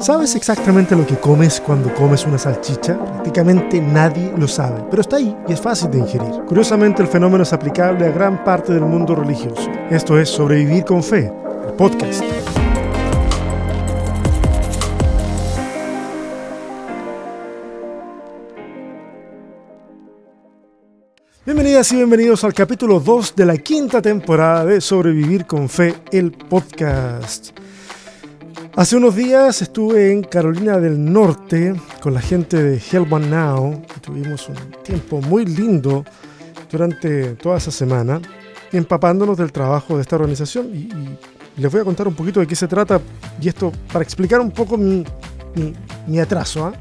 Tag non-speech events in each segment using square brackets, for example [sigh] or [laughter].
¿Sabes exactamente lo que comes cuando comes una salchicha? Prácticamente nadie lo sabe, pero está ahí y es fácil de ingerir. Curiosamente, el fenómeno es aplicable a gran parte del mundo religioso. Esto es Sobrevivir con Fe, el podcast. Bienvenidas y bienvenidos al capítulo 2 de la quinta temporada de Sobrevivir con Fe, el podcast. Hace unos días estuve en Carolina del Norte con la gente de Help One Now y tuvimos un tiempo muy lindo durante toda esa semana empapándonos del trabajo de esta organización y, les voy a contar un poquito de qué se trata y esto para explicar un poco mi, mi, atraso. ¿ah?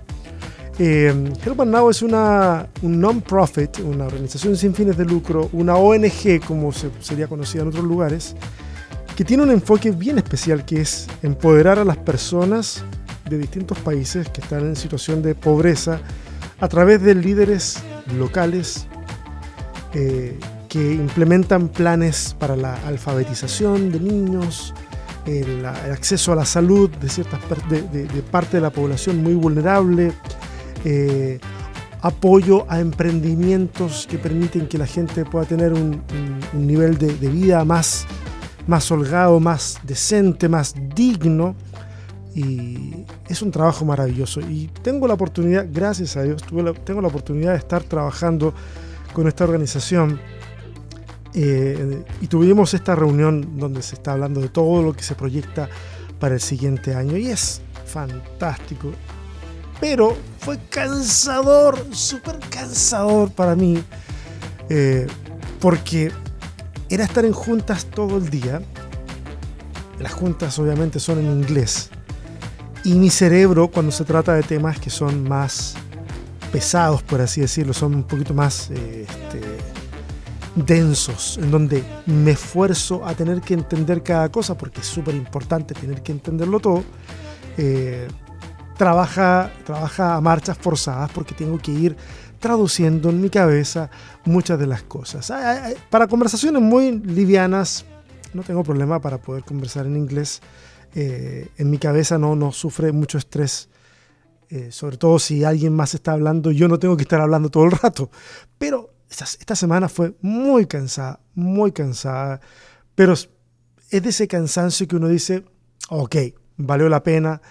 Eh, Help One Now es una, un non-profit, una organización sin fines de lucro, una ONG como se, sería conocida en otros lugares, que tiene un enfoque bien especial que es empoderar a las personas de distintos países que están en situación de pobreza a través de líderes locales eh, que implementan planes para la alfabetización de niños, el, acceso a la salud de, ciertas, de, parte de la población muy vulnerable, eh, apoyo a emprendimientos que permiten que la gente pueda tener un nivel de, vida más más holgado, más decente, más digno. Y es un trabajo maravilloso. Y tengo la oportunidad, gracias a Dios, tengo la oportunidad de estar trabajando con esta organización. Eh, y tuvimos esta reunión donde se está hablando de todo lo que se proyecta para el siguiente año. Y es fantástico. Pero fue cansador, súper cansador para mí. Eh, porque era estar en juntas todo el día. Las juntas obviamente son en inglés. Y mi cerebro, cuando se trata de temas que son más pesados, por así decirlo, son un poquito más eh, este, densos, en donde me esfuerzo a tener que entender cada cosa, porque es súper importante tener que entenderlo todo, eh, trabaja, trabaja a marchas forzadas porque tengo que ir traduciendo en mi cabeza muchas de las cosas. Para conversaciones muy livianas, no tengo problema para poder conversar en inglés. Eh, en mi cabeza no, no sufre mucho estrés. Eh, sobre todo si alguien más está hablando, yo no tengo que estar hablando todo el rato. Pero esta, esta semana fue muy cansada, muy cansada. Pero es de ese cansancio que uno dice, ok, valió la pena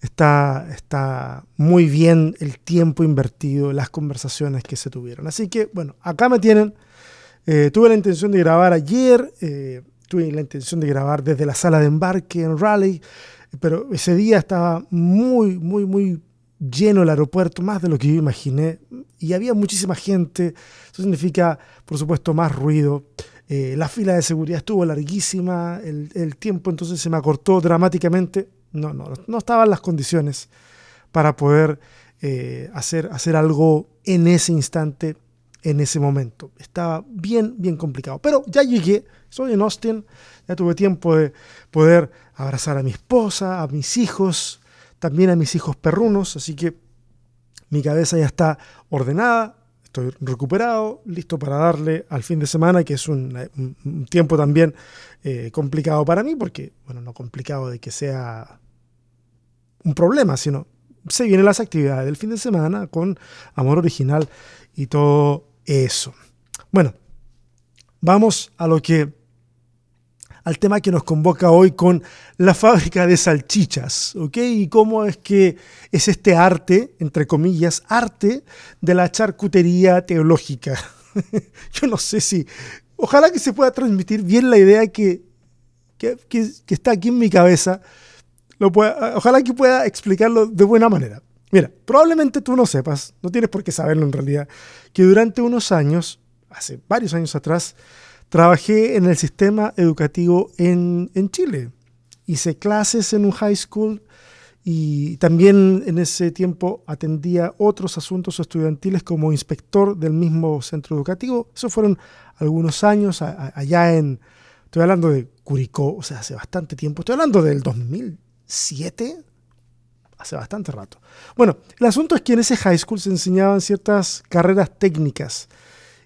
está, está muy bien el tiempo invertido, las conversaciones que se tuvieron. Así que, bueno, acá me tienen. Eh, tuve la intención de grabar ayer, eh, tuve la intención de grabar desde la sala de embarque en Raleigh, pero ese día estaba muy, muy, muy lleno el aeropuerto, más de lo que yo imaginé, y había muchísima gente, eso significa, por supuesto, más ruido. Eh, la fila de seguridad estuvo larguísima, el, el tiempo entonces se me acortó dramáticamente no, no, no estaban las condiciones para poder eh, hacer, hacer algo en ese instante, en ese momento. Estaba bien, bien complicado. Pero ya llegué, soy en Austin, ya tuve tiempo de poder abrazar a mi esposa, a mis hijos, también a mis hijos perrunos, así que mi cabeza ya está ordenada, estoy recuperado, listo para darle al fin de semana, que es un, tiempo también eh, complicado para mí, porque, bueno, no complicado de que sea un problema, sino se vienen las actividades del fin de semana con amor original y todo eso. Bueno, vamos a lo que al tema que nos convoca hoy con la fábrica de salchichas, ¿ok? Y cómo es que es este arte, entre comillas, arte de la charcutería teológica. [laughs] Yo no sé si, ojalá que se pueda transmitir bien la idea que, que, que está aquí en mi cabeza ojalá que pueda explicarlo de buena manera. Mira, probablemente tú no sepas, no tienes por qué saberlo en realidad, que durante unos años, hace varios años atrás, trabajé en el sistema educativo en, en Chile. Hice clases en un high school y también en ese tiempo atendía otros asuntos estudiantiles como inspector del mismo centro educativo. Esos fueron algunos años allá en, estoy hablando de Curicó, o sea, hace bastante tiempo, estoy hablando del 2000 siete, hace bastante rato. Bueno, el asunto es que en ese high school se enseñaban ciertas carreras técnicas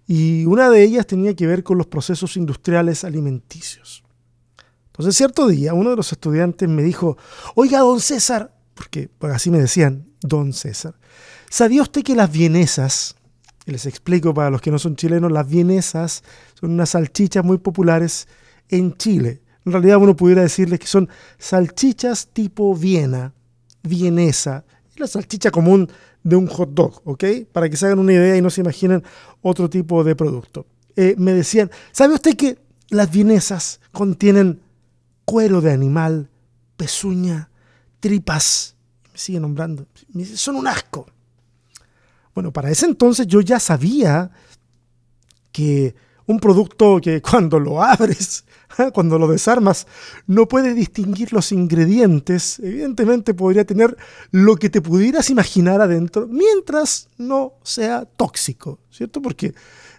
y una de ellas tenía que ver con los procesos industriales alimenticios. Entonces, cierto día, uno de los estudiantes me dijo, oiga, don César, porque así me decían, don César, ¿sabía usted que las vienesas, y les explico para los que no son chilenos, las vienesas son unas salchichas muy populares en Chile? En realidad uno pudiera decirles que son salchichas tipo Viena, vienesa, la salchicha común de un hot dog, ¿ok? Para que se hagan una idea y no se imaginen otro tipo de producto. Eh, me decían, ¿sabe usted que las vienesas contienen cuero de animal, pezuña, tripas? Me sigue nombrando. son un asco. Bueno, para ese entonces yo ya sabía que un producto que [laughs] cuando lo abres, [laughs] cuando lo desarmas, no puedes distinguir los ingredientes, evidentemente podría tener lo que te pudieras imaginar adentro, mientras no sea tóxico, ¿cierto? Porque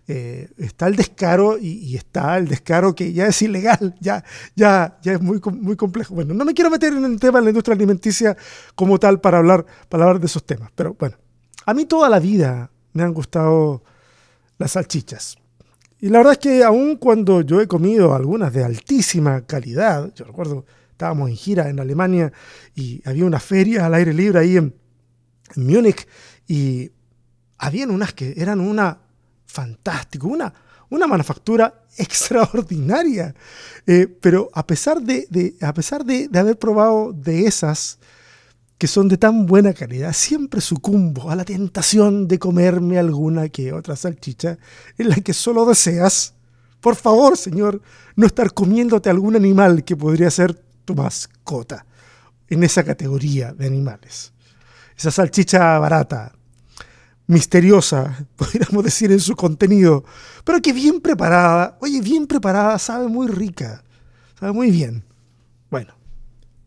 eh, está el descaro y, está el descaro que ya es ilegal, ya, ya, ya es muy, muy complejo. Bueno, no me quiero meter en el tema de la industria alimenticia como tal para hablar, para hablar de esos temas, pero bueno, a mí toda la vida me han gustado las salchichas y la verdad es que aun cuando yo he comido algunas de altísima calidad, yo recuerdo, estábamos en gira en Alemania y había una feria al aire libre ahí en, Múnich y habían unas que eran una fantástico, una, una manufactura [laughs] extraordinaria. Eh, pero a pesar, de, a pesar de, de haber probado de esas, que son de tan buena calidad, siempre sucumbo a la tentación de comerme alguna que otra salchicha en la que solo deseas, por favor, Señor, no estar comiéndote algún animal que podría ser tu mascota en esa categoría de animales. Esa salchicha barata, misteriosa, [laughs] podríamos decir en su contenido, pero que bien preparada, oye, bien preparada, sabe muy rica, sabe muy bien. Bueno,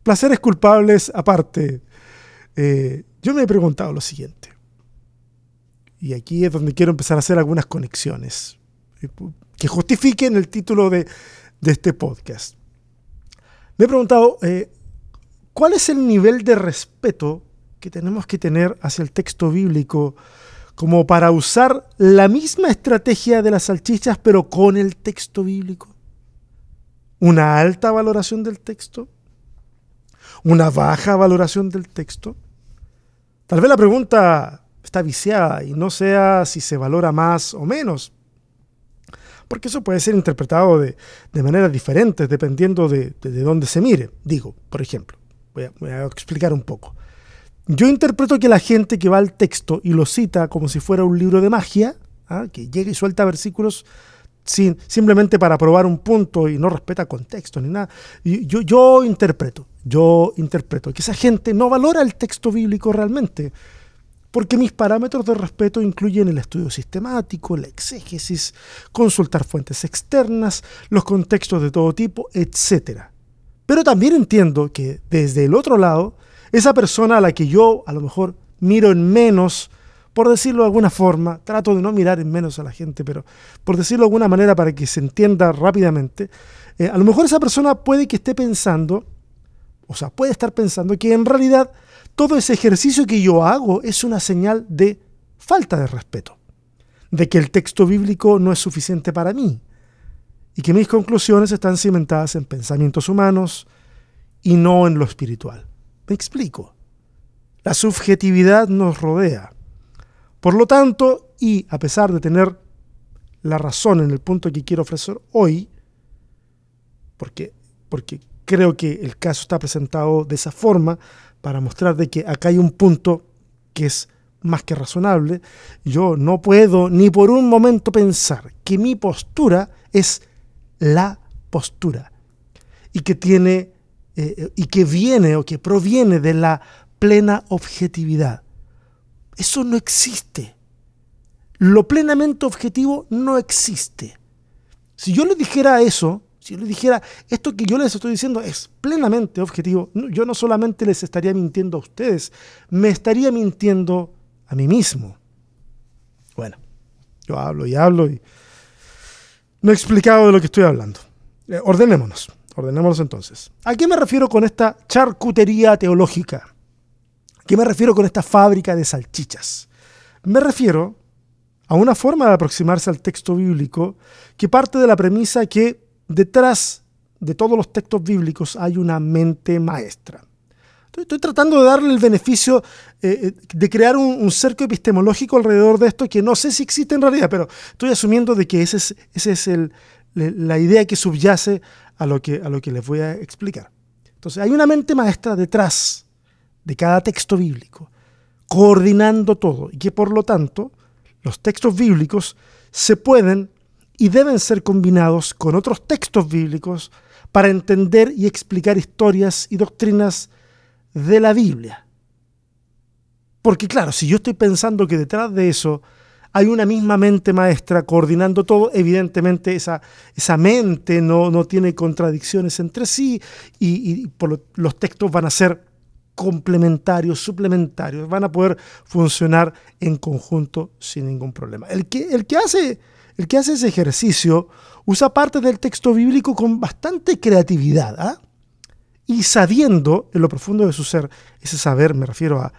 placeres culpables aparte, eh, yo me he preguntado lo siguiente, y aquí es donde quiero empezar a hacer algunas conexiones eh, que justifiquen el título de, este podcast. Me he preguntado, eh, ¿cuál es el nivel de respeto que tenemos que tener hacia el texto bíblico como para usar la misma estrategia de las salchichas pero con el texto bíblico? ¿Una alta valoración del texto? ¿Una baja valoración del texto? Tal vez la pregunta está viciada y no sea si se valora más o menos, porque eso puede ser interpretado de, maneras diferentes dependiendo de, dónde se mire. Digo, por ejemplo, voy a, explicar un poco. Yo interpreto que la gente que va al texto y lo cita como si fuera un libro de magia, ¿ah? que llega y suelta versículos sin, simplemente para probar un punto y no respeta contexto ni nada. Yo, yo interpreto, yo interpreto que esa gente no valora el texto bíblico realmente, porque mis parámetros de respeto incluyen el estudio sistemático, la exégesis, consultar fuentes externas, los contextos de todo tipo, etc. Pero también entiendo que desde el otro lado, esa persona a la que yo a lo mejor miro en menos, por decirlo de alguna forma, trato de no mirar en menos a la gente, pero por decirlo de alguna manera para que se entienda rápidamente, eh, a lo mejor esa persona puede que esté pensando, o sea, puede estar pensando que en realidad todo ese ejercicio que yo hago es una señal de falta de respeto, de que el texto bíblico no es suficiente para mí y que mis conclusiones están cimentadas en pensamientos humanos y no en lo espiritual. Me explico. La subjetividad nos rodea por lo tanto, y a pesar de tener la razón en el punto que quiero ofrecer hoy, porque, porque creo que el caso está presentado de esa forma, para mostrar de que acá hay un punto que es más que razonable, yo no puedo ni por un momento pensar que mi postura es la postura y que tiene eh, y que viene o que proviene de la plena objetividad. Eso no existe. Lo plenamente objetivo no existe. Si yo les dijera eso, si les dijera esto que yo les estoy diciendo es plenamente objetivo, yo no solamente les estaría mintiendo a ustedes, me estaría mintiendo a mí mismo. Bueno, yo hablo y hablo y no he explicado de lo que estoy hablando. Eh, ordenémonos, ordenémonos entonces. ¿A qué me refiero con esta charcutería teológica? qué me refiero con esta fábrica de salchichas? Me refiero a una forma de aproximarse al texto bíblico que parte de la premisa que detrás de todos los textos bíblicos hay una mente maestra. Estoy, tratando de darle el beneficio eh, eh, de crear un, cerco epistemológico alrededor de esto que no sé si existe en realidad, pero estoy asumiendo de que esa es, ese es el, la idea que subyace a lo que, a lo que les voy a explicar. Entonces, hay una mente maestra detrás de cada texto bíblico, coordinando todo, y que por lo tanto los textos bíblicos se pueden y deben ser combinados con otros textos bíblicos para entender y explicar historias y doctrinas de la Biblia. Porque claro, si yo estoy pensando que detrás de eso hay una misma mente maestra coordinando todo, evidentemente esa, esa mente no, no tiene contradicciones entre sí y, los textos van a ser complementarios, suplementarios, van a poder funcionar en conjunto sin ningún problema. El que, el que, hace, el que hace ese ejercicio usa parte del texto bíblico con bastante creatividad. ¿ah? y sabiendo en lo profundo de su ser, ese saber me refiero a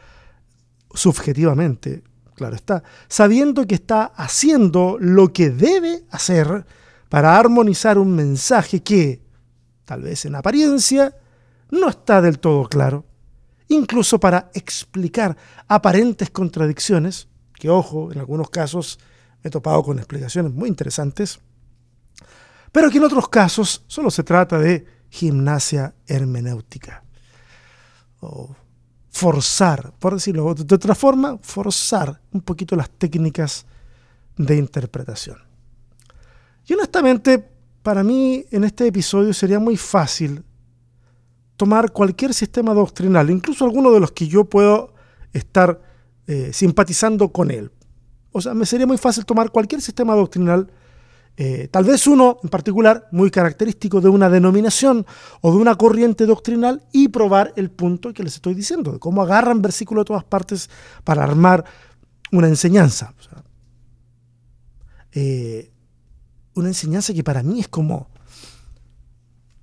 subjetivamente, claro está, sabiendo que está haciendo lo que debe hacer para armonizar un mensaje que, tal vez en apariencia, no está del todo claro, incluso para explicar aparentes contradicciones, que ojo, en algunos casos he topado con explicaciones muy interesantes, pero que en otros casos solo se trata de gimnasia hermenéutica. O forzar, por decirlo de otra forma, forzar un poquito las técnicas de interpretación. Y honestamente, para mí en este episodio sería muy fácil tomar cualquier sistema doctrinal, incluso alguno de los que yo puedo estar eh, simpatizando con él. O sea, me sería muy fácil tomar cualquier sistema doctrinal eh, tal vez uno en particular muy característico de una denominación o de una corriente doctrinal y probar el punto que les estoy diciendo, de cómo agarran versículos de todas partes para armar una enseñanza. Eh, una enseñanza que para mí es como,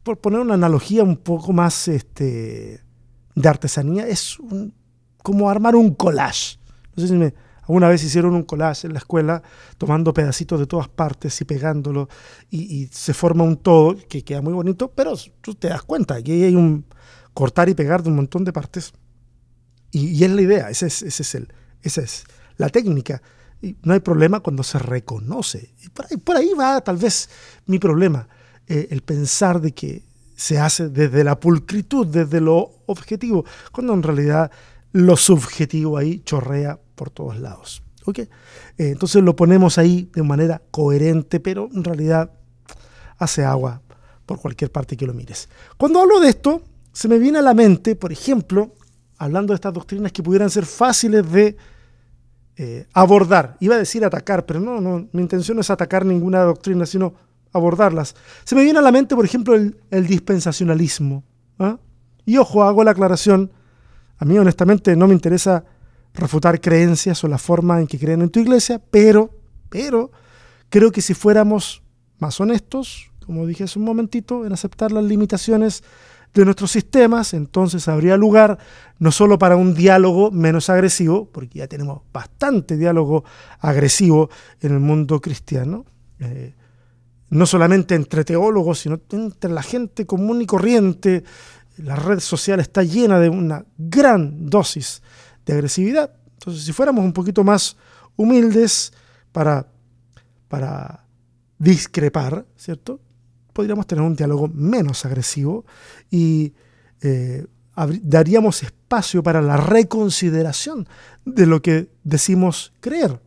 por poner una analogía un poco más este, de artesanía, es como armar un collage. No sé si me, Alguna vez hicieron un collage en la escuela tomando pedacitos de todas partes y pegándolo y, se forma un todo que queda muy bonito, pero tú te das cuenta que hay un cortar y pegar de un montón de partes. Y, es la idea, ese es, el, esa es la técnica. No hay problema cuando se reconoce. Y por, ahí, por ahí va tal vez mi problema, eh, el pensar de que se hace desde la pulcritud, desde lo objetivo, cuando en realidad lo subjetivo ahí chorrea por todos lados. Eh, entonces lo ponemos ahí de manera coherente, pero en realidad hace agua por cualquier parte que lo mires. Cuando hablo de esto, se me viene a la mente, por ejemplo, hablando de estas doctrinas que pudieran ser fáciles de eh, abordar. Iba a decir atacar, pero no, no, mi intención no es atacar ninguna doctrina, sino abordarlas. Se me viene a la mente, por ejemplo, el, dispensacionalismo. ¿ah? Y ojo, hago la aclaración, a mí honestamente no me interesa refutar creencias o la forma en que creen en tu iglesia, pero, pero creo que si fuéramos más honestos, como dije hace un momentito, en aceptar las limitaciones de nuestros sistemas, entonces habría lugar no solo para un diálogo menos agresivo, porque ya tenemos bastante diálogo agresivo en el mundo cristiano, eh, no solamente entre teólogos, sino entre la gente común y corriente. La red social está llena de una gran dosis de agresividad. Entonces, si fuéramos un poquito más humildes para, para discrepar, ¿cierto? Podríamos tener un diálogo menos agresivo y eh, daríamos espacio para la reconsideración de lo que decimos creer.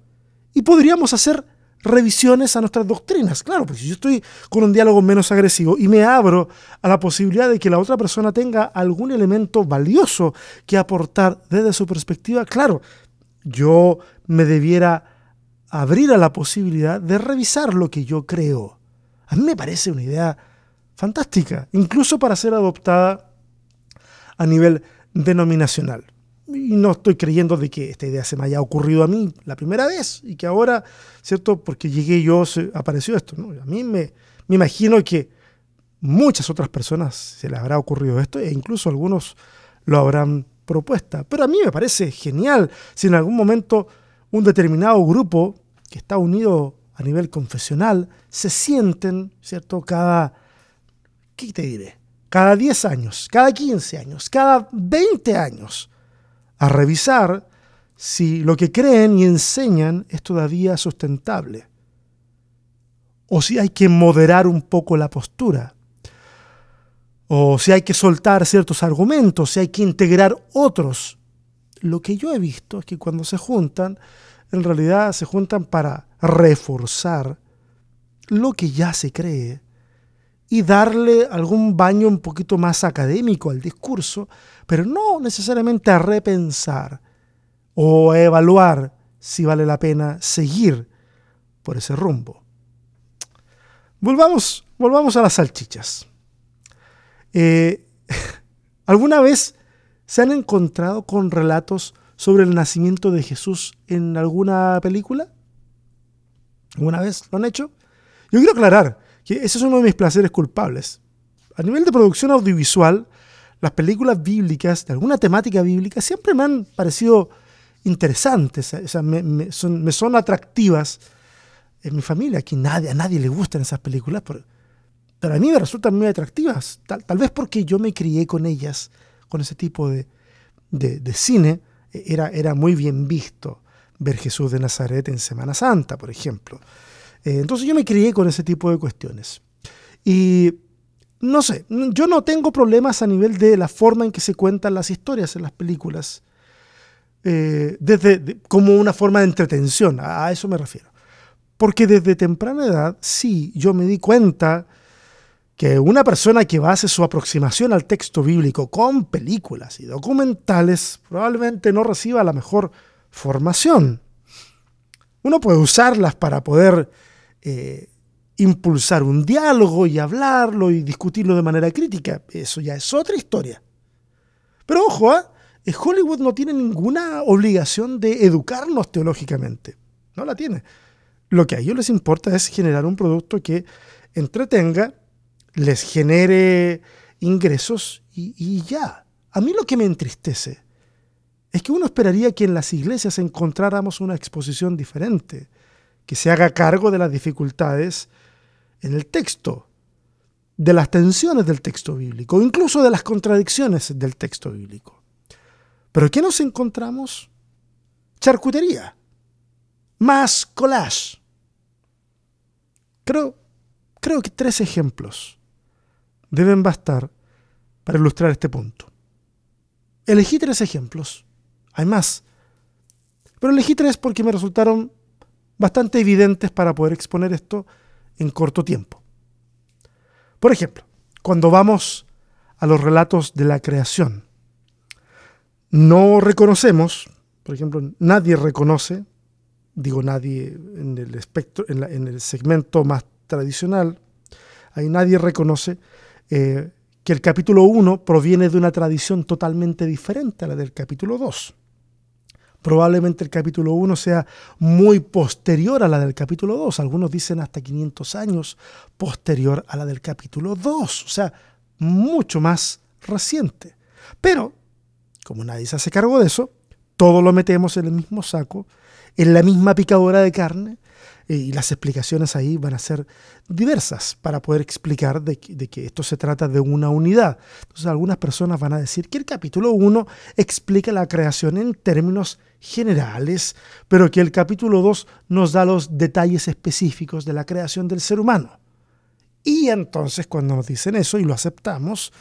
Y podríamos hacer revisiones a nuestras doctrinas. Claro, porque si yo estoy con un diálogo menos agresivo y me abro a la posibilidad de que la otra persona tenga algún elemento valioso que aportar desde su perspectiva, claro, yo me debiera abrir a la posibilidad de revisar lo que yo creo. A mí me parece una idea fantástica, incluso para ser adoptada a nivel denominacional y no estoy creyendo de que esta idea se me haya ocurrido a mí la primera vez y que ahora, ¿cierto? Porque llegué yo, apareció esto. ¿no? A mí me, me imagino que muchas otras personas se les habrá ocurrido esto e incluso algunos lo habrán propuesta. Pero a mí me parece genial si en algún momento un determinado grupo que está unido a nivel confesional se sienten, ¿cierto? Cada, ¿qué te diré? cada 10 años, cada 15 años, cada 20 años, a revisar si lo que creen y enseñan es todavía sustentable, o si hay que moderar un poco la postura, o si hay que soltar ciertos argumentos, si hay que integrar otros. Lo que yo he visto es que cuando se juntan, en realidad se juntan para reforzar lo que ya se cree y darle algún baño un poquito más académico al discurso, pero no necesariamente a repensar o a evaluar si vale la pena seguir por ese rumbo. Volvamos, volvamos a las salchichas. Eh, [laughs] ¿Alguna vez se han encontrado con relatos sobre el nacimiento de Jesús en alguna película? ¿Alguna vez lo han hecho? Yo quiero aclarar que ese es uno de mis placeres culpables. A nivel de producción audiovisual, las películas bíblicas, de alguna temática bíblica, siempre me han parecido interesantes, me, son, atractivas. En mi familia, aquí nadie, a nadie le gustan esas películas, pero, a mí me resultan muy atractivas, tal, vez porque yo me crié con ellas, con ese tipo de, cine, e, era, era muy bien visto ver Jesús de Nazaret en Semana Santa, por ejemplo. Eh, entonces yo me crié con ese tipo de cuestiones. Y no sé, yo no tengo problemas a nivel de la forma en que se cuentan las historias en las películas, eh, desde, como una forma de entretención, a, eso me refiero. Porque desde temprana edad, sí, yo me di cuenta que una persona que base su aproximación al texto bíblico con películas y documentales probablemente no reciba la mejor formación. Uno puede usarlas para poder eh, impulsar un diálogo y hablarlo y discutirlo de manera crítica. Eso ya es otra historia. Pero ojo, ¿eh? Hollywood no tiene ninguna obligación de educarnos teológicamente. No la tiene. Lo que a ellos les importa es generar un producto que entretenga, les genere ingresos y ya. A mí lo que me entristece es que uno esperaría que en las iglesias encontráramos una exposición diferente que se haga cargo de las dificultades en el texto, de las tensiones del texto bíblico, incluso de las contradicciones del texto bíblico. Pero ¿qué nos encontramos? Charcutería, más collage. Creo, creo que tres ejemplos deben bastar para ilustrar este punto. Elegí tres ejemplos, hay más, pero elegí tres porque me resultaron bastante evidentes para poder exponer esto en corto tiempo. Por ejemplo, cuando vamos a los relatos de la creación, no reconocemos, por ejemplo, nadie reconoce, digo nadie en el, espectro, en, el segmento más tradicional, ahí nadie reconoce eh, que el capítulo 1 proviene de una tradición totalmente diferente a la del capítulo 2. Probablemente el capítulo 1 sea muy posterior a la del capítulo 2. Algunos dicen hasta 500 años posterior a la del capítulo 2. O sea, mucho más reciente. Pero, como nadie se hace cargo de eso, todo lo metemos en el mismo saco, en la misma picadora de carne, eh, y las explicaciones ahí van a ser diversas para poder explicar de, que esto se trata de una unidad. Entonces algunas personas van a decir que el capítulo 1 explica la creación en términos generales, pero que el capítulo 2 nos da los detalles específicos de la creación del ser humano. Y entonces cuando nos dicen eso y lo aceptamos,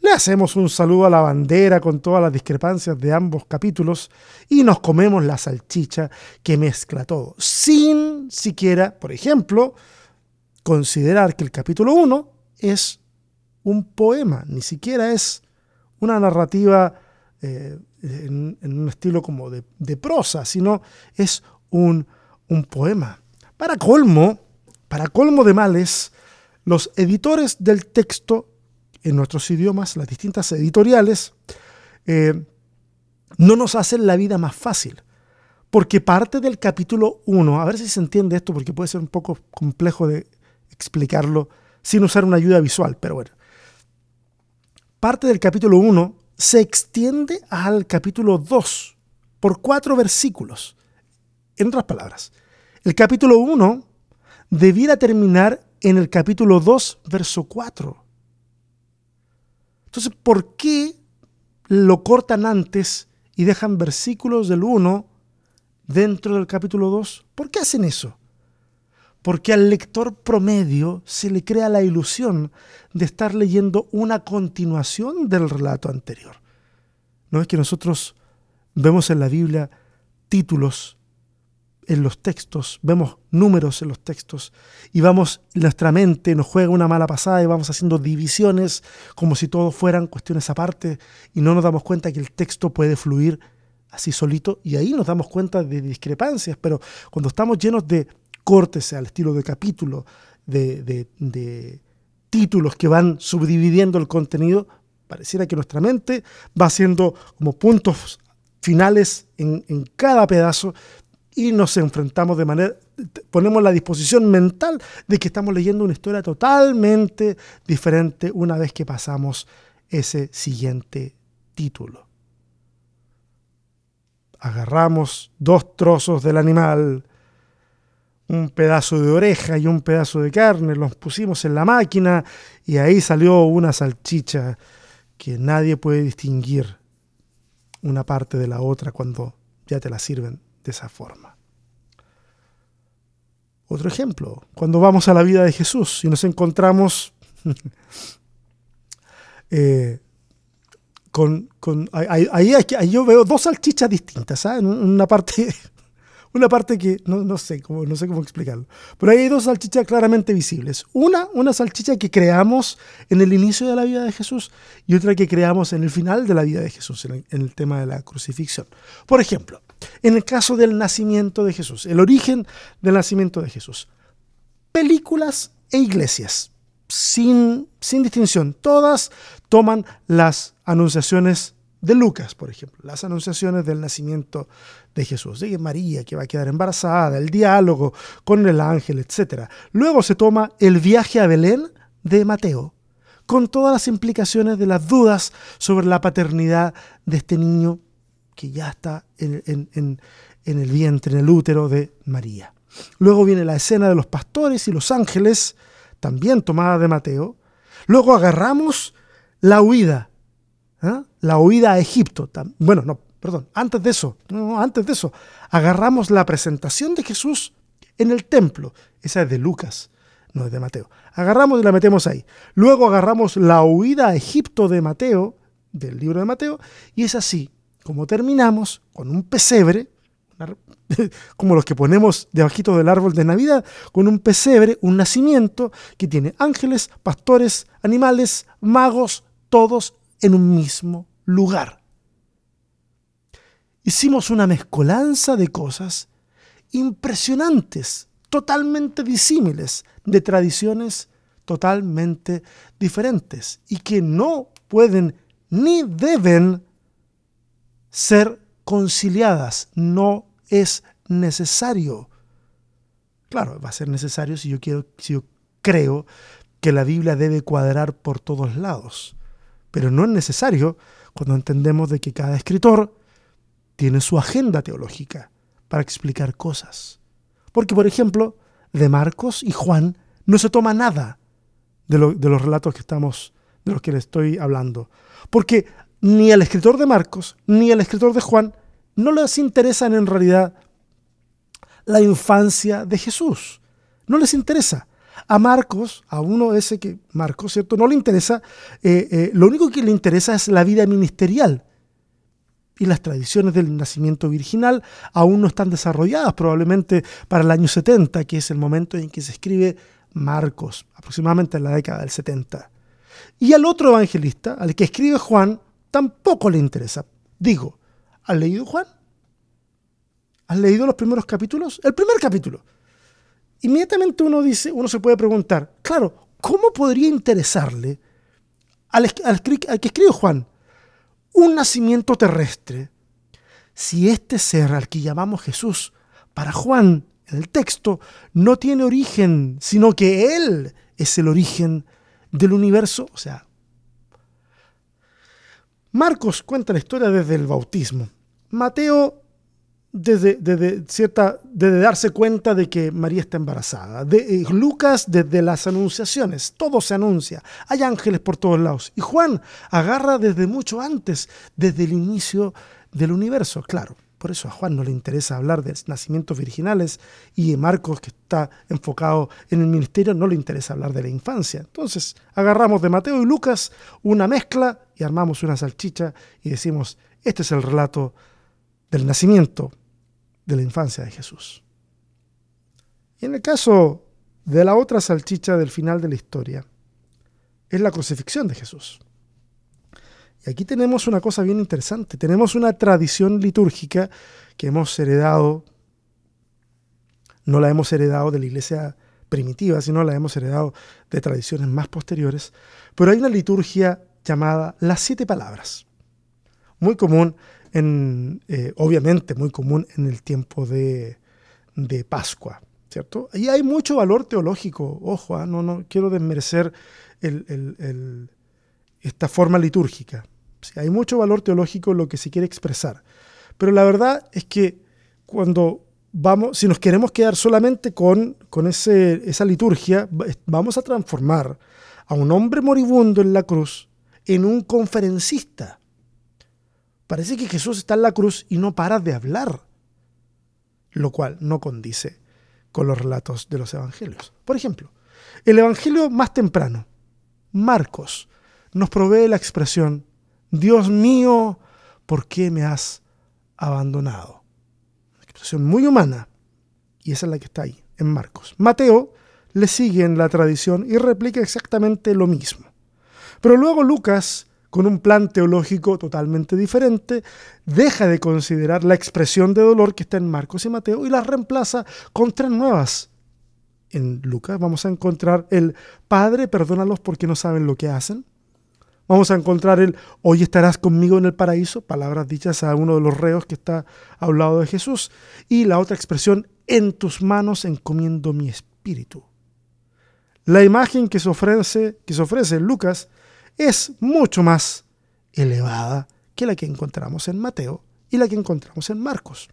le hacemos un saludo a la bandera con todas las discrepancias de ambos capítulos y nos comemos la salchicha que mezcla todo, sin siquiera, por ejemplo, considerar que el capítulo 1 es un poema, ni siquiera es una narrativa eh, en, un estilo como de, prosa, sino es un, un poema. Para colmo, para colmo de males, los editores del texto en nuestros idiomas, las distintas editoriales, eh, no nos hacen la vida más fácil. Porque parte del capítulo 1, a ver si se entiende esto, porque puede ser un poco complejo de explicarlo sin usar una ayuda visual, pero bueno. Parte del capítulo 1 se extiende al capítulo 2 por cuatro versículos. En otras palabras, el capítulo 1 debiera terminar en el capítulo 2, verso 4. Entonces, ¿por qué lo cortan antes y dejan versículos del 1 dentro del capítulo 2? ¿Por qué hacen eso? Porque al lector promedio se le crea la ilusión de estar leyendo una continuación del relato anterior. No es que nosotros vemos en la Biblia títulos en los textos, vemos números en los textos y vamos, nuestra mente nos juega una mala pasada y vamos haciendo divisiones como si todo fueran cuestiones aparte y no nos damos cuenta que el texto puede fluir así solito y ahí nos damos cuenta de discrepancias, pero cuando estamos llenos de cortes al estilo de capítulo, de, de títulos que van subdividiendo el contenido, pareciera que nuestra mente va haciendo como puntos finales en, en cada pedazo y nos enfrentamos de manera, ponemos la disposición mental de que estamos leyendo una historia totalmente diferente una vez que pasamos ese siguiente título. Agarramos dos trozos del animal, un pedazo de oreja y un pedazo de carne, los pusimos en la máquina y ahí salió una salchicha que nadie puede distinguir una parte de la otra cuando ya te la sirven de esa forma. Otro ejemplo, cuando vamos a la vida de Jesús y nos encontramos [laughs] eh, con, ahí, ahí, yo veo dos salchichas distintas, ¿sabes? Una parte [laughs] una parte que no, sé cómo, no sé cómo explicarlo. Pero hay dos salchichas claramente visibles. Una, una salchicha que creamos en el inicio de la vida de Jesús y otra que creamos en el final de la vida de Jesús, en el, tema de la crucifixión. Por ejemplo, en el caso del nacimiento de Jesús, el origen del nacimiento de Jesús. Películas e iglesias, sin, sin distinción, todas toman las anunciaciones de Lucas, por ejemplo, las anunciaciones del nacimiento de Jesús, de María que va a quedar embarazada, el diálogo con el ángel, etc. Luego se toma el viaje a Belén de Mateo, con todas las implicaciones de las dudas sobre la paternidad de este niño que ya está en, el vientre, en el útero de María. Luego viene la escena de los pastores y los ángeles, también tomada de Mateo. Luego agarramos la huida ¿eh? la huida a Egipto. Bueno, no, perdón, antes de eso, antes de eso, agarramos la presentación de Jesús en el templo. Esa es de Lucas, no es de Mateo. Agarramos y la metemos ahí. Luego agarramos la huida a Egipto de Mateo, del libro de Mateo, y es así como terminamos con un pesebre, [laughs] como los que ponemos debajito del árbol de Navidad, con un pesebre, un nacimiento que tiene ángeles, pastores, animales, magos, todos en un mismo lugar. Hicimos una mezcolanza de cosas impresionantes, totalmente disímiles, de tradiciones totalmente diferentes y que no pueden ni deben ser conciliadas. No es necesario. Claro, va a ser necesario si yo quiero, si yo creo que la Biblia debe cuadrar por todos lados pero no es necesario cuando entendemos de que cada escritor tiene su agenda teológica para explicar cosas. Porque, por ejemplo, de Marcos y Juan no se toma nada de, los relatos que estamos, de los que le estoy hablando. Porque ni al escritor de Marcos ni al escritor de Juan no les interesa en realidad la infancia de Jesús. No les interesa. A Marcos, a uno ese que Marcos, ¿cierto? No le interesa, eh, eh, lo único que le interesa es la vida ministerial. Y las tradiciones del nacimiento virginal aún no están desarrolladas, probablemente para el año 70, que es el momento en que se escribe Marcos, aproximadamente en la década del 70. Y al otro evangelista, al que escribe Juan, tampoco le interesa. Digo, ¿has leído Juan? ¿Has leído los primeros capítulos? El primer capítulo inmediatamente uno dice, uno se puede preguntar, claro, ¿cómo podría interesarle al, que escribe Juan un nacimiento terrestre si este ser al que llamamos Jesús, para Juan, en el texto, no tiene origen, sino que Él es el origen del universo? O sea, Marcos cuenta la historia desde el bautismo. Mateo desde, cierta, desde darse cuenta de que María está embarazada. De, eh, Lucas desde las anunciaciones, todo se anuncia. Hay ángeles por todos lados. Y Juan agarra desde mucho antes, desde el inicio del universo, claro. Por eso a Juan no le interesa hablar de nacimientos virginales y Marcos, que está enfocado en el ministerio, no le interesa hablar de la infancia. Entonces agarramos de Mateo y Lucas una mezcla y armamos una salchicha y decimos, este es el relato del nacimiento, de la infancia de Jesús. Y en el caso de la otra salchicha del final de la historia, es la crucifixión de Jesús. Aquí tenemos una cosa bien interesante. Tenemos una tradición litúrgica que hemos heredado, no la hemos heredado de la iglesia primitiva, sino la hemos heredado de tradiciones más posteriores. Pero hay una liturgia llamada las siete palabras, muy común en, eh, obviamente muy común en el tiempo de, Pascua, ¿cierto? Y hay mucho valor teológico, ojo, ¿ah? no, no quiero desmerecer esta forma litúrgica. Hay mucho valor teológico en lo que se quiere expresar. Pero la verdad es que cuando vamos, si nos queremos quedar solamente con, con ese, esa liturgia, vamos a transformar a un hombre moribundo en la cruz en un conferencista Parece que Jesús está en la cruz y no para de hablar, lo cual no condice con los relatos de los evangelios. Por ejemplo, el evangelio más temprano, Marcos, nos provee la expresión, Dios mío, ¿por qué me has abandonado? Una expresión muy humana, y esa es la que está ahí, en Marcos. Mateo le sigue en la tradición y replica exactamente lo mismo. Pero luego Lucas con un plan teológico totalmente diferente, deja de considerar la expresión de dolor que está en Marcos y Mateo y la reemplaza con tres nuevas. En Lucas vamos a encontrar el Padre, perdónalos porque no saben lo que hacen. Vamos a encontrar el Hoy estarás conmigo en el paraíso, palabras dichas a uno de los reos que está a un lado de Jesús. Y la otra expresión, en tus manos encomiendo mi espíritu. La imagen que se ofrece, que se ofrece en Lucas es mucho más elevada que la que encontramos en Mateo y la que encontramos en Marcos.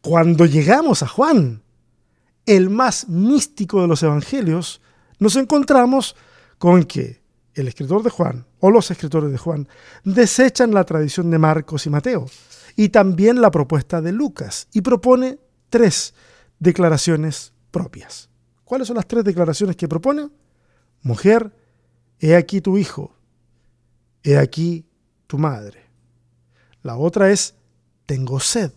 Cuando llegamos a Juan, el más místico de los evangelios, nos encontramos con que el escritor de Juan o los escritores de Juan desechan la tradición de Marcos y Mateo y también la propuesta de Lucas y propone tres declaraciones propias. ¿Cuáles son las tres declaraciones que propone? Mujer, he aquí tu hijo, he aquí tu madre. La otra es, tengo sed.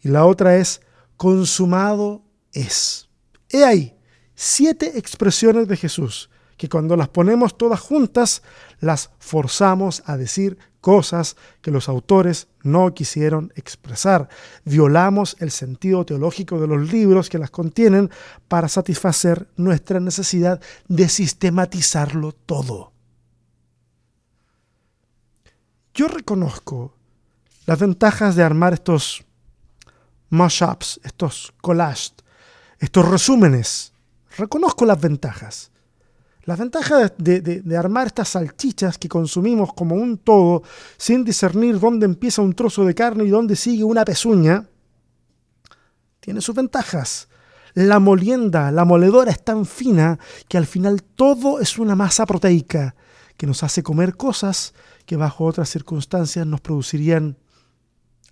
Y la otra es, consumado es. He ahí siete expresiones de Jesús que cuando las ponemos todas juntas, las forzamos a decir cosas que los autores no quisieron expresar. Violamos el sentido teológico de los libros que las contienen para satisfacer nuestra necesidad de sistematizarlo todo. Yo reconozco las ventajas de armar estos mashups, estos collages, estos resúmenes. Reconozco las ventajas. La ventaja de, armar estas salchichas que consumimos como un todo, sin discernir dónde empieza un trozo de carne y dónde sigue una pezuña, tiene sus ventajas. La molienda, la moledora es tan fina que al final todo es una masa proteica que nos hace comer cosas que bajo otras circunstancias nos producirían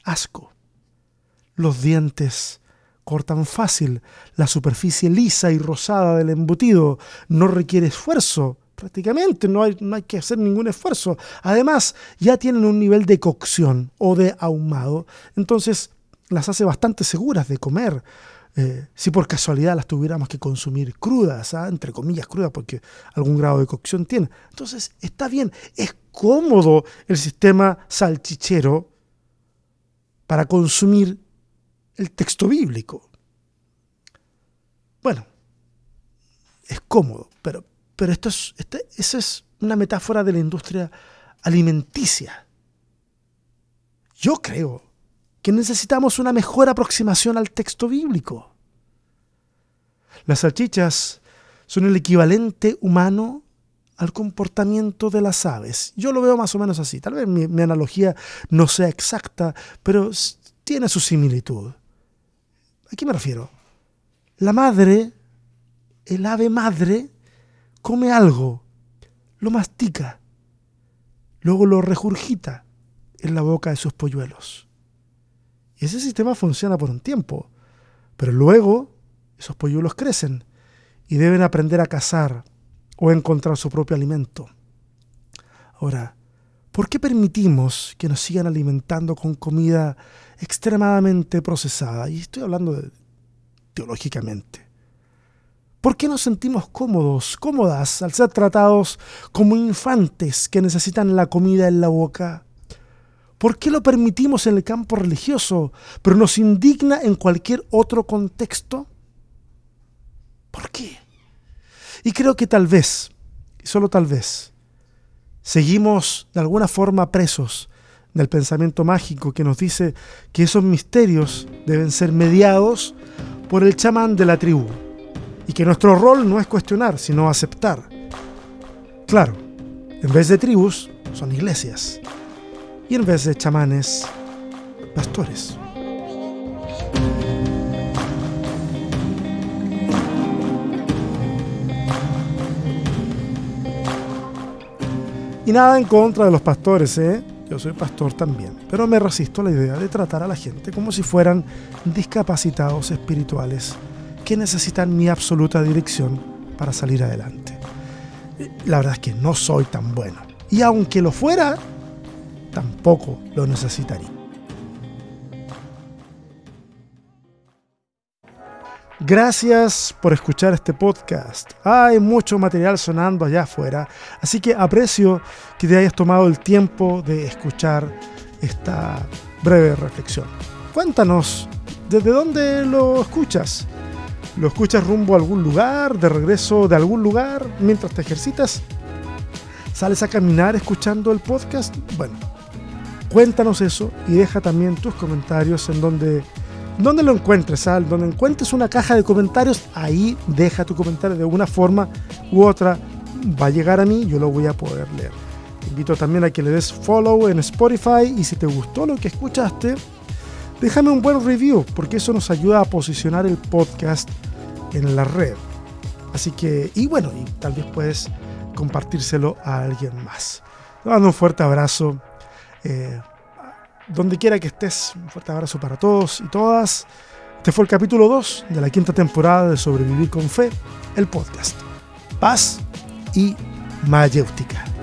asco. Los dientes, cortan fácil, la superficie lisa y rosada del embutido no requiere esfuerzo, prácticamente no hay, no hay que hacer ningún esfuerzo. Además, ya tienen un nivel de cocción o de ahumado, entonces las hace bastante seguras de comer. Eh, si por casualidad las tuviéramos que consumir crudas, ¿ah? entre comillas crudas, porque algún grado de cocción tiene. Entonces, está bien, es cómodo el sistema salchichero para consumir el texto bíblico. Bueno, es cómodo, pero, pero esto es, este, esa es una metáfora de la industria alimenticia. Yo creo que necesitamos una mejor aproximación al texto bíblico. Las salchichas son el equivalente humano al comportamiento de las aves. Yo lo veo más o menos así. Tal vez mi, mi analogía no sea exacta, pero tiene su similitud. ¿A qué me refiero? La madre, el ave madre, come algo, lo mastica, luego lo regurgita en la boca de sus polluelos. Y ese sistema funciona por un tiempo, pero luego esos polluelos crecen y deben aprender a cazar o encontrar su propio alimento. Ahora, ¿por qué permitimos que nos sigan alimentando con comida extremadamente procesada? Y estoy hablando teológicamente. ¿Por qué nos sentimos cómodos, cómodas al ser tratados como infantes que necesitan la comida en la boca? ¿Por qué lo permitimos en el campo religioso, pero nos indigna en cualquier otro contexto? ¿Por qué? Y creo que tal vez, y solo tal vez, seguimos de alguna forma presos del pensamiento mágico que nos dice que esos misterios deben ser mediados por el chamán de la tribu y que nuestro rol no es cuestionar, sino aceptar. Claro, en vez de tribus, son iglesias y en vez de chamanes, pastores. Y nada en contra de los pastores, ¿eh? Yo soy pastor también, pero me resisto a la idea de tratar a la gente como si fueran discapacitados espirituales que necesitan mi absoluta dirección para salir adelante. La verdad es que no soy tan bueno. Y aunque lo fuera, tampoco lo necesitaría. Gracias por escuchar este podcast. Hay mucho material sonando allá afuera, así que aprecio que te hayas tomado el tiempo de escuchar esta breve reflexión. Cuéntanos, ¿desde dónde lo escuchas? ¿Lo escuchas rumbo a algún lugar, de regreso de algún lugar, mientras te ejercitas? ¿Sales a caminar escuchando el podcast? Bueno, Cuéntanos eso y deja también tus comentarios en donde, donde lo encuentres, Al, donde encuentres una caja de comentarios, ahí deja tu comentario de una forma u otra. Va a llegar a mí, yo lo voy a poder leer. Te invito también a que le des follow en Spotify y si te gustó lo que escuchaste, déjame un buen review porque eso nos ayuda a posicionar el podcast en la red. Así que, y bueno, y tal vez puedes compartírselo a alguien más. Te mando un fuerte abrazo eh, donde quiera que estés, un fuerte abrazo para todos y todas. Este fue el capítulo 2 de la quinta temporada de Sobrevivir con Fe, el podcast. Paz y mayéutica.